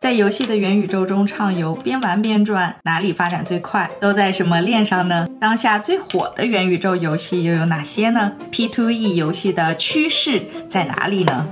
在游戏的元宇宙中畅游，边玩边赚，哪里发展最快？都在什么链上呢？当下最火的元宇宙游戏又有哪些呢？P to E 游戏的趋势在哪里呢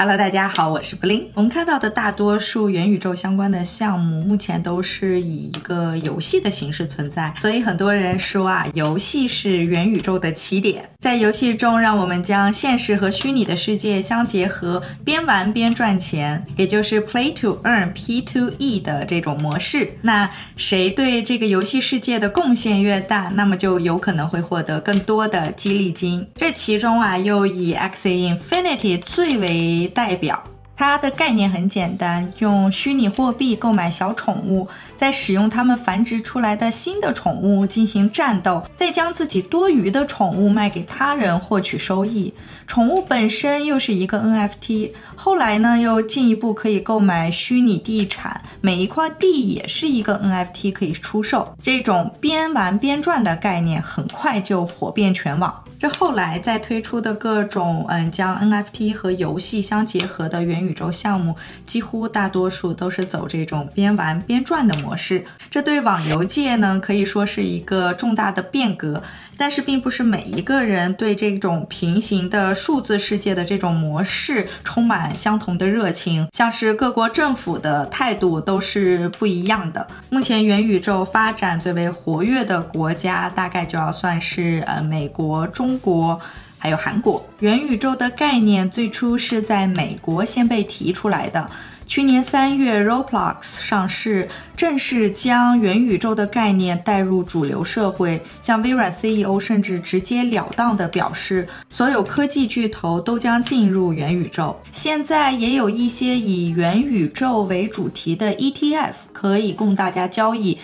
？Hello，大家好，我是布灵。我们看到的大多数元宇宙相关的项目，目前都是以一个游戏的形式存在，所以很多人说啊，游戏是元宇宙的起点。在游戏中，让我们将现实和虚拟的世界相结合，边玩边赚钱，也就是 Play to Earn（P to E） 的这种模式。那谁对这个游戏世界的贡献越大，那么就有可能会获得更多的激励金。这其中啊，又以 X Infinity 最为代表，它的概念很简单，用虚拟货币购买小宠物，再使用它们繁殖出来的新的宠物进行战斗，再将自己多余的宠物卖给他人获取收益。宠物本身又是一个 NFT，后来呢又进一步可以购买虚拟地产，每一块地也是一个 NFT 可以出售。这种边玩边赚的概念很快就火遍全网。这后来在推出的各种嗯，将 NFT 和游戏相结合的元宇宙项目，几乎大多数都是走这种边玩边赚的模式。这对网游界呢，可以说是一个重大的变革。但是，并不是每一个人对这种平行的数字世界的这种模式充满相同的热情，像是各国政府的态度都是不一样的。目前，元宇宙发展最为活跃的国家，大概就要算是呃美国、中国，还有韩国。元宇宙的概念最初是在美国先被提出来的。去年三月，Roblox 上市，正式将元宇宙的概念带入主流社会。像微软 CEO 甚至直截了当地表示，所有科技巨头都将进入元宇宙。现在也有一些以元宇宙为主题的 ETF 可以供大家交易，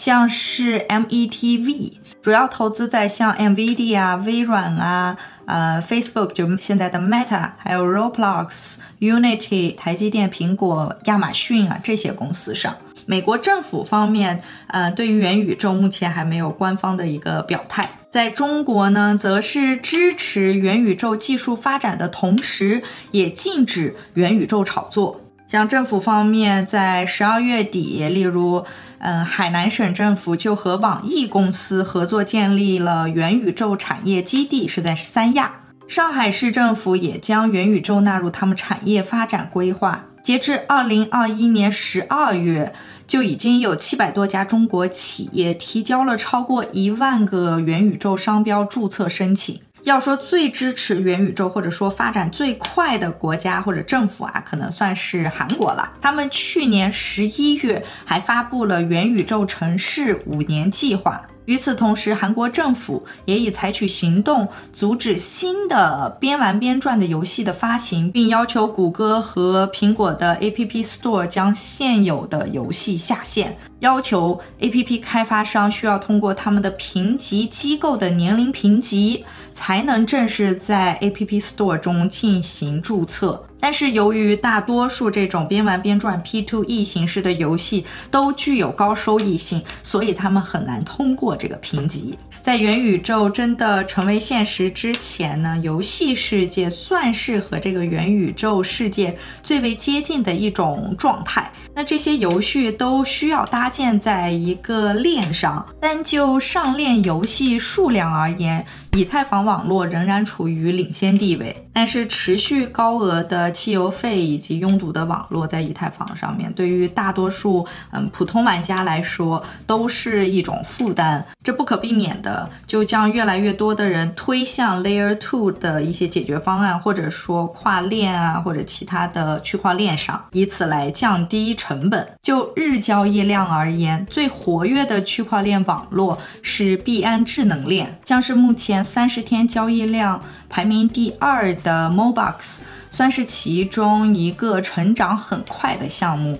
像是 METV，主要投资在像 NVIDIA、微软啊。呃，Facebook 就现在的 Meta，还有 Roblox、Unity、台积电、苹果、亚马逊啊这些公司上。美国政府方面，呃，对于元宇宙目前还没有官方的一个表态。在中国呢，则是支持元宇宙技术发展的同时，也禁止元宇宙炒作。像政府方面，在十二月底，例如，嗯，海南省政府就和网易公司合作建立了元宇宙产业基地，是在三亚。上海市政府也将元宇宙纳入他们产业发展规划。截至二零二一年十二月，就已经有七百多家中国企业提交了超过一万个元宇宙商标注册申请。要说最支持元宇宙或者说发展最快的国家或者政府啊，可能算是韩国了。他们去年十一月还发布了元宇宙城市五年计划。与此同时，韩国政府也已采取行动，阻止新的边玩边赚的游戏的发行，并要求谷歌和苹果的 App Store 将现有的游戏下线，要求 App 开发商需要通过他们的评级机构的年龄评级，才能正式在 App Store 中进行注册。但是由于大多数这种边玩边赚 P to E 形式的游戏都具有高收益性，所以他们很难通过这个评级。在元宇宙真的成为现实之前呢，游戏世界算是和这个元宇宙世界最为接近的一种状态。那这些游戏都需要搭建在一个链上，单就上链游戏数量而言。以太坊网络仍然处于领先地位，但是持续高额的汽油费以及拥堵的网络在以太坊上面，对于大多数嗯普通玩家来说都是一种负担。这不可避免的就将越来越多的人推向 Layer Two 的一些解决方案，或者说跨链啊或者其他的区块链上，以此来降低成本。就日交易量而言，最活跃的区块链网络是币安智能链，像是目前。三十天交易量排名第二的 Mobox 算是其中一个成长很快的项目。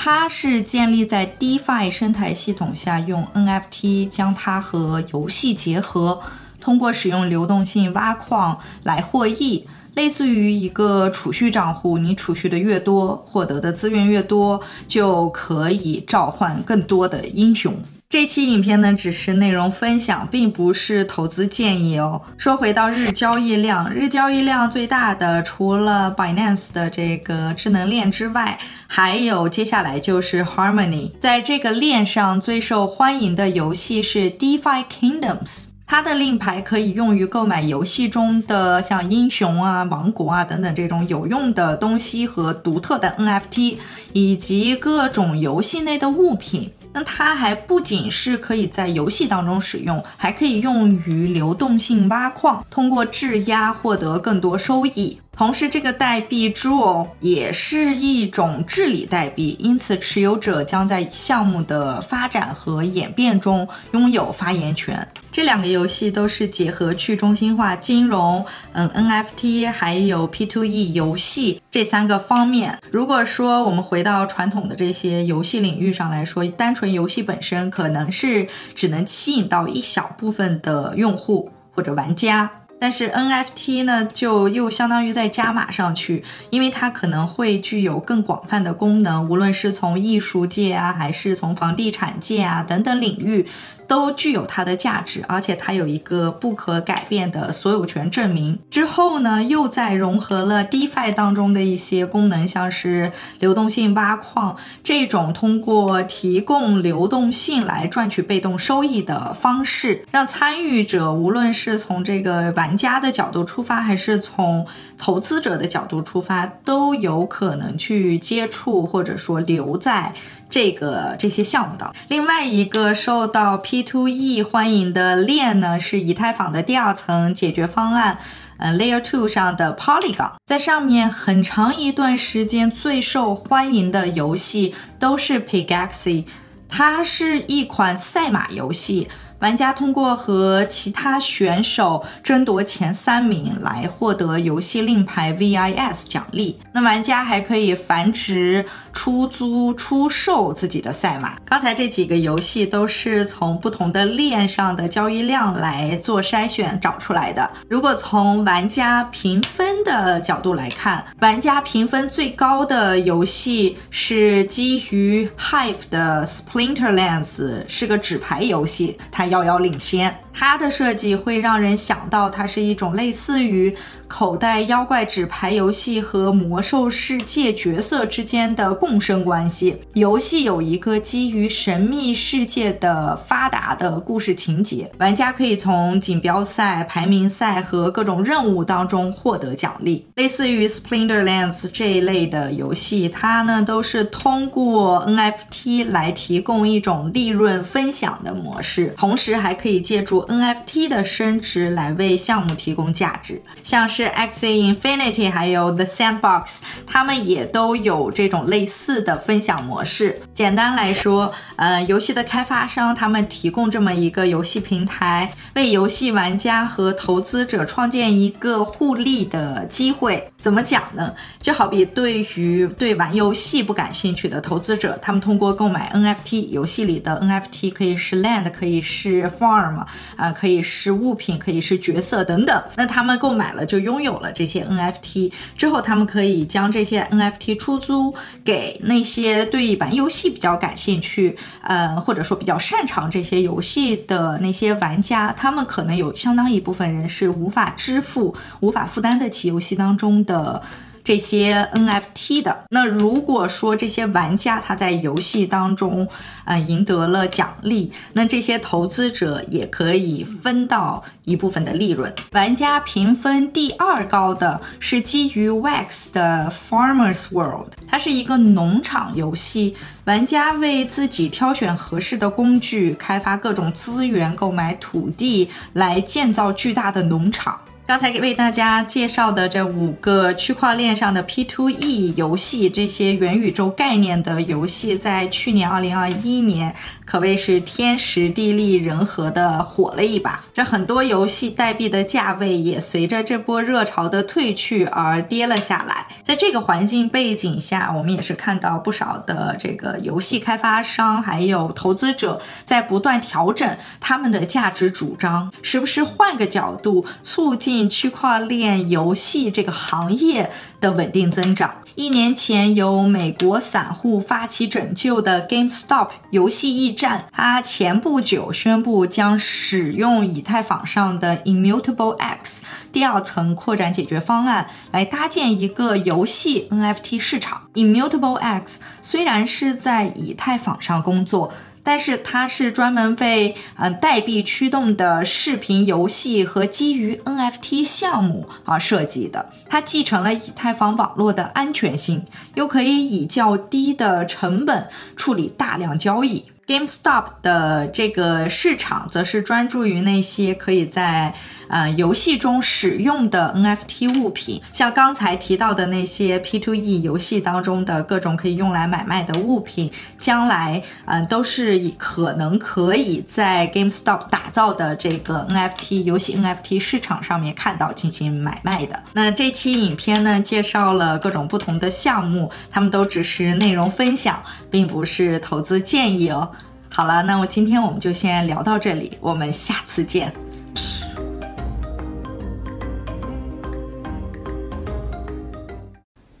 它是建立在 DeFi 生态系统下，用 NFT 将它和游戏结合，通过使用流动性挖矿来获益，类似于一个储蓄账户。你储蓄的越多，获得的资源越多，就可以召唤更多的英雄。这期影片呢，只是内容分享，并不是投资建议哦。说回到日交易量，日交易量最大的除了 Binance 的这个智能链之外，还有接下来就是 Harmony。在这个链上最受欢迎的游戏是 DeFi Kingdoms，它的令牌可以用于购买游戏中的像英雄啊、王国啊等等这种有用的东西和独特的 NFT，以及各种游戏内的物品。那它还不仅是可以在游戏当中使用，还可以用于流动性挖矿，通过质押获得更多收益。同时，这个代币 Jewel 也是一种治理代币，因此持有者将在项目的发展和演变中拥有发言权。这两个游戏都是结合去中心化金融、嗯 NFT 还有 P2E 游戏这三个方面。如果说我们回到传统的这些游戏领域上来说，单纯游戏本身可能是只能吸引到一小部分的用户或者玩家。但是 NFT 呢，就又相当于在加码上去，因为它可能会具有更广泛的功能，无论是从艺术界啊，还是从房地产界啊等等领域。都具有它的价值，而且它有一个不可改变的所有权证明。之后呢，又在融合了 DeFi 当中的一些功能，像是流动性挖矿这种通过提供流动性来赚取被动收益的方式，让参与者无论是从这个玩家的角度出发，还是从投资者的角度出发，都有可能去接触或者说留在。这个这些项目的另外一个受到 P2E 欢迎的链呢，是以太坊的第二层解决方案，嗯，Layer Two 上的 Polygon，在上面很长一段时间最受欢迎的游戏都是 p i g a x i 它是一款赛马游戏。玩家通过和其他选手争夺前三名来获得游戏令牌 VIS 奖励。那玩家还可以繁殖、出租、出售自己的赛马。刚才这几个游戏都是从不同的链上的交易量来做筛选找出来的。如果从玩家评分的角度来看，玩家评分最高的游戏是基于 Hive 的 Splinterlands，是个纸牌游戏，它。遥遥领先。它的设计会让人想到，它是一种类似于口袋妖怪纸牌游戏和魔兽世界角色之间的共生关系。游戏有一个基于神秘世界的发达的故事情节，玩家可以从锦标赛、排名赛和各种任务当中获得奖励。类似于 Splinterlands 这一类的游戏，它呢都是通过 NFT 来提供一种利润分享的模式，同时还可以借助。NFT 的升值来为项目提供价值，像是 X Infinity 还有 The Sandbox，他们也都有这种类似的分享模式。简单来说，呃，游戏的开发商他们提供这么一个游戏平台，为游戏玩家和投资者创建一个互利的机会。怎么讲呢？就好比对于对玩游戏不感兴趣的投资者，他们通过购买 NFT，游戏里的 NFT 可以是 land，可以是 farm。啊，可以是物品，可以是角色等等。那他们购买了就拥有了这些 NFT，之后他们可以将这些 NFT 出租给那些对玩游戏比较感兴趣，呃，或者说比较擅长这些游戏的那些玩家。他们可能有相当一部分人是无法支付、无法负担得起游戏当中的。这些 NFT 的那如果说这些玩家他在游戏当中呃赢得了奖励，那这些投资者也可以分到一部分的利润。玩家评分第二高的是基于 Wax 的 Farmers World，它是一个农场游戏，玩家为自己挑选合适的工具，开发各种资源，购买土地来建造巨大的农场。刚才给为大家介绍的这五个区块链上的 P2E 游戏，这些元宇宙概念的游戏，在去年二零二一年可谓是天时地利人和的火了一把。这很多游戏代币的价位也随着这波热潮的退去而跌了下来。在这个环境背景下，我们也是看到不少的这个游戏开发商还有投资者在不断调整他们的价值主张，时不时换个角度促进区块链游戏这个行业的稳定增长。一年前由美国散户发起拯救的 GameStop 游戏驿站，它前不久宣布将使用以太坊上的 Immutable X 第二层扩展解决方案来搭建一个游戏 NFT 市场。Immutable X 虽然是在以太坊上工作。但是它是专门为嗯代币驱动的视频游戏和基于 NFT 项目啊设计的。它继承了以太坊网络的安全性，又可以以较低的成本处理大量交易。GameStop 的这个市场则是专注于那些可以在呃游戏中使用的 NFT 物品，像刚才提到的那些 P2E 游戏当中的各种可以用来买卖的物品，将来嗯都是可能可以在 GameStop 打造的这个 NFT 游戏 NFT 市场上面看到进行买卖的。那这期影片呢，介绍了各种不同的项目，他们都只是内容分享，并不是投资建议哦。好了，那我今天我们就先聊到这里，我们下次见。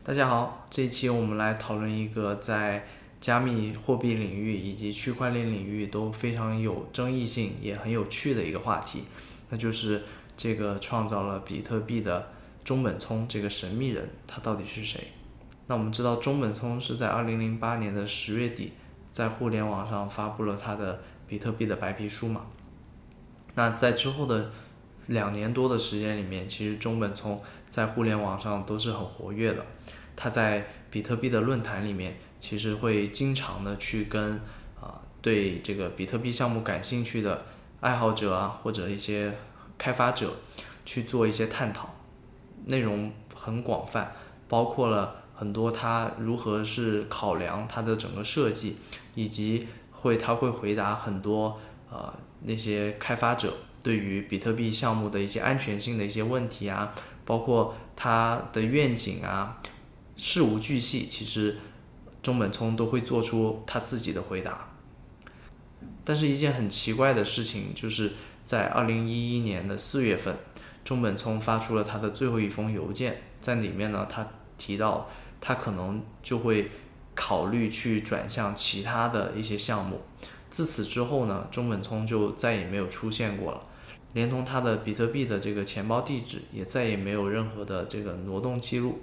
大家好，这一期我们来讨论一个在加密货币领域以及区块链领域都非常有争议性也很有趣的一个话题，那就是这个创造了比特币的中本聪这个神秘人，他到底是谁？那我们知道中本聪是在二零零八年的十月底。在互联网上发布了他的比特币的白皮书嘛？那在之后的两年多的时间里面，其实中本聪在互联网上都是很活跃的。他在比特币的论坛里面，其实会经常的去跟啊对这个比特币项目感兴趣的爱好者啊或者一些开发者去做一些探讨，内容很广泛，包括了。很多他如何是考量他的整个设计，以及会他会回答很多呃那些开发者对于比特币项目的一些安全性的一些问题啊，包括他的愿景啊，事无巨细，其实中本聪都会做出他自己的回答。但是，一件很奇怪的事情，就是在二零一一年的四月份，中本聪发出了他的最后一封邮件，在里面呢，他提到。他可能就会考虑去转向其他的一些项目。自此之后呢，中本聪就再也没有出现过了，连同他的比特币的这个钱包地址也再也没有任何的这个挪动记录。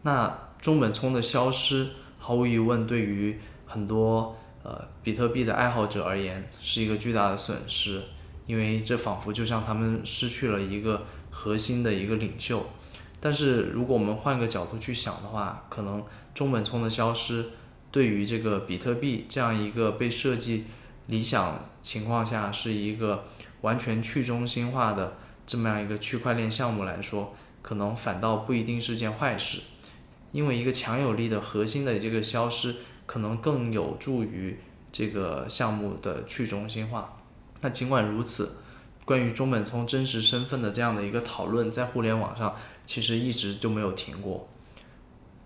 那中本聪的消失，毫无疑问对于很多呃比特币的爱好者而言是一个巨大的损失，因为这仿佛就像他们失去了一个核心的一个领袖。但是如果我们换个角度去想的话，可能中本聪的消失，对于这个比特币这样一个被设计理想情况下是一个完全去中心化的这么样一个区块链项目来说，可能反倒不一定是件坏事，因为一个强有力的核心的这个消失，可能更有助于这个项目的去中心化。那尽管如此，关于中本聪真实身份的这样的一个讨论，在互联网上。其实一直就没有停过，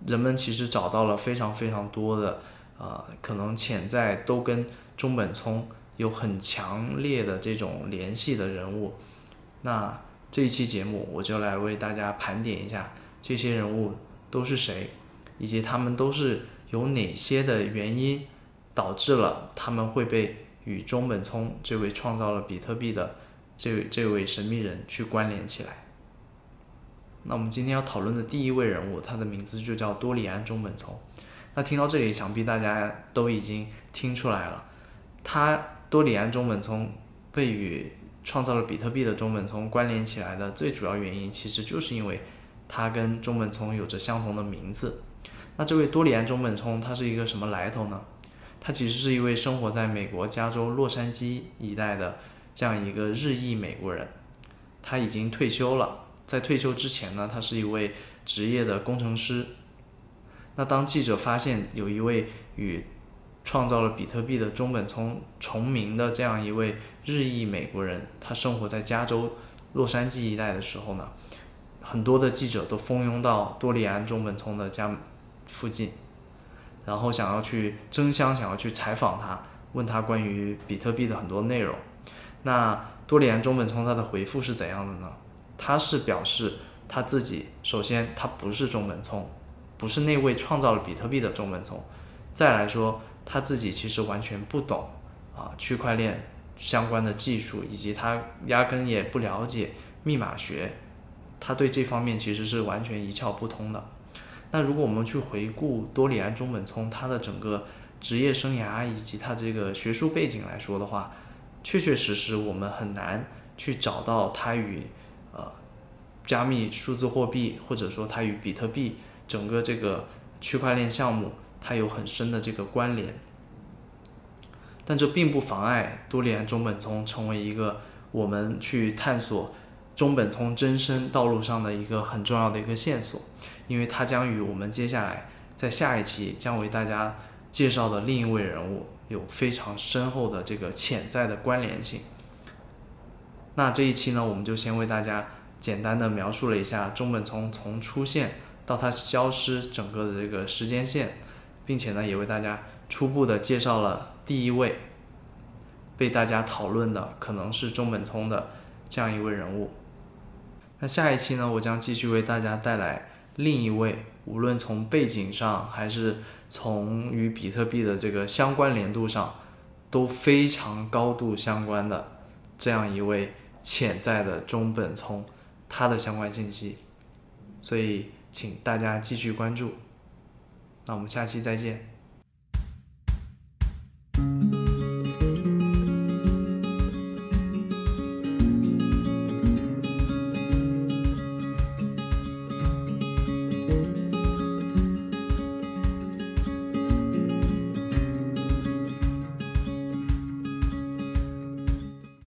人们其实找到了非常非常多的，呃，可能潜在都跟中本聪有很强烈的这种联系的人物。那这一期节目我就来为大家盘点一下这些人物都是谁，以及他们都是有哪些的原因导致了他们会被与中本聪这位创造了比特币的这位这位神秘人去关联起来。那我们今天要讨论的第一位人物，他的名字就叫多里安中本聪。那听到这里，想必大家都已经听出来了，他多里安中本聪被与创造了比特币的中本聪关联起来的最主要原因，其实就是因为他跟中本聪有着相同的名字。那这位多里安中本聪他是一个什么来头呢？他其实是一位生活在美国加州洛杉矶一带的这样一个日裔美国人，他已经退休了。在退休之前呢，他是一位职业的工程师。那当记者发现有一位与创造了比特币的中本聪重名的这样一位日裔美国人，他生活在加州洛杉矶一带的时候呢，很多的记者都蜂拥到多利安中本聪的家附近，然后想要去争相想要去采访他，问他关于比特币的很多内容。那多利安中本聪他的回复是怎样的呢？他是表示他自己首先他不是中本聪，不是那位创造了比特币的中本聪，再来说他自己其实完全不懂啊区块链相关的技术，以及他压根也不了解密码学，他对这方面其实是完全一窍不通的。那如果我们去回顾多里安中本聪他的整个职业生涯以及他这个学术背景来说的话，确确实实我们很难去找到他与呃加密数字货币或者说他与比特币整个这个区块链项目它有很深的这个关联。但这并不妨碍多里安中本聪成为一个我们去探索中本聪真身道路上的一个很重要的一个线索。因为它将与我们接下来在下一期将为大家介绍的另一位人物有非常深厚的这个潜在的关联性。那这一期呢，我们就先为大家简单的描述了一下中本聪从出现到他消失整个的这个时间线，并且呢，也为大家初步的介绍了第一位被大家讨论的可能是中本聪的这样一位人物。那下一期呢，我将继续为大家带来。另一位，无论从背景上还是从与比特币的这个相关联度上，都非常高度相关的这样一位潜在的中本聪，他的相关信息，所以请大家继续关注。那我们下期再见。